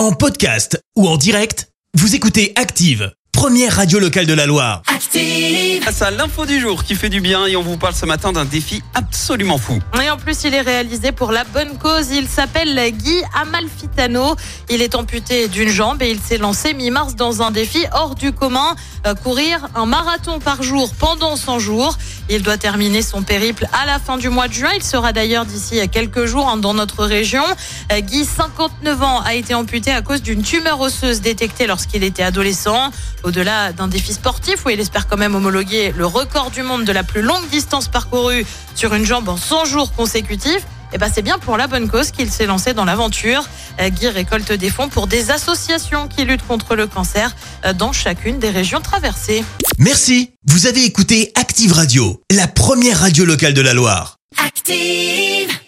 En podcast ou en direct, vous écoutez Active, première radio locale de la Loire. Active. Face à l'info du jour qui fait du bien et on vous parle ce matin d'un défi absolument fou. Et en plus, il est réalisé pour la bonne cause. Il s'appelle Guy Amalfitano. Il est amputé d'une jambe et il s'est lancé mi-mars dans un défi hors du commun. Euh, courir un marathon par jour pendant 100 jours. Il doit terminer son périple à la fin du mois de juin. Il sera d'ailleurs d'ici quelques jours hein, dans notre région. Euh, Guy, 59 ans, a été amputé à cause d'une tumeur osseuse détectée lorsqu'il était adolescent. Au-delà d'un défi sportif où il espère quand même homologuer le record du monde de la plus longue distance parcourue sur une jambe en 100 jours consécutifs, eh ben c'est bien pour la bonne cause qu'il s'est lancé dans l'aventure. Euh, Guy récolte des fonds pour des associations qui luttent contre le cancer euh, dans chacune des régions traversées. Merci. Vous avez écouté Active Radio, la première radio locale de la Loire. Active.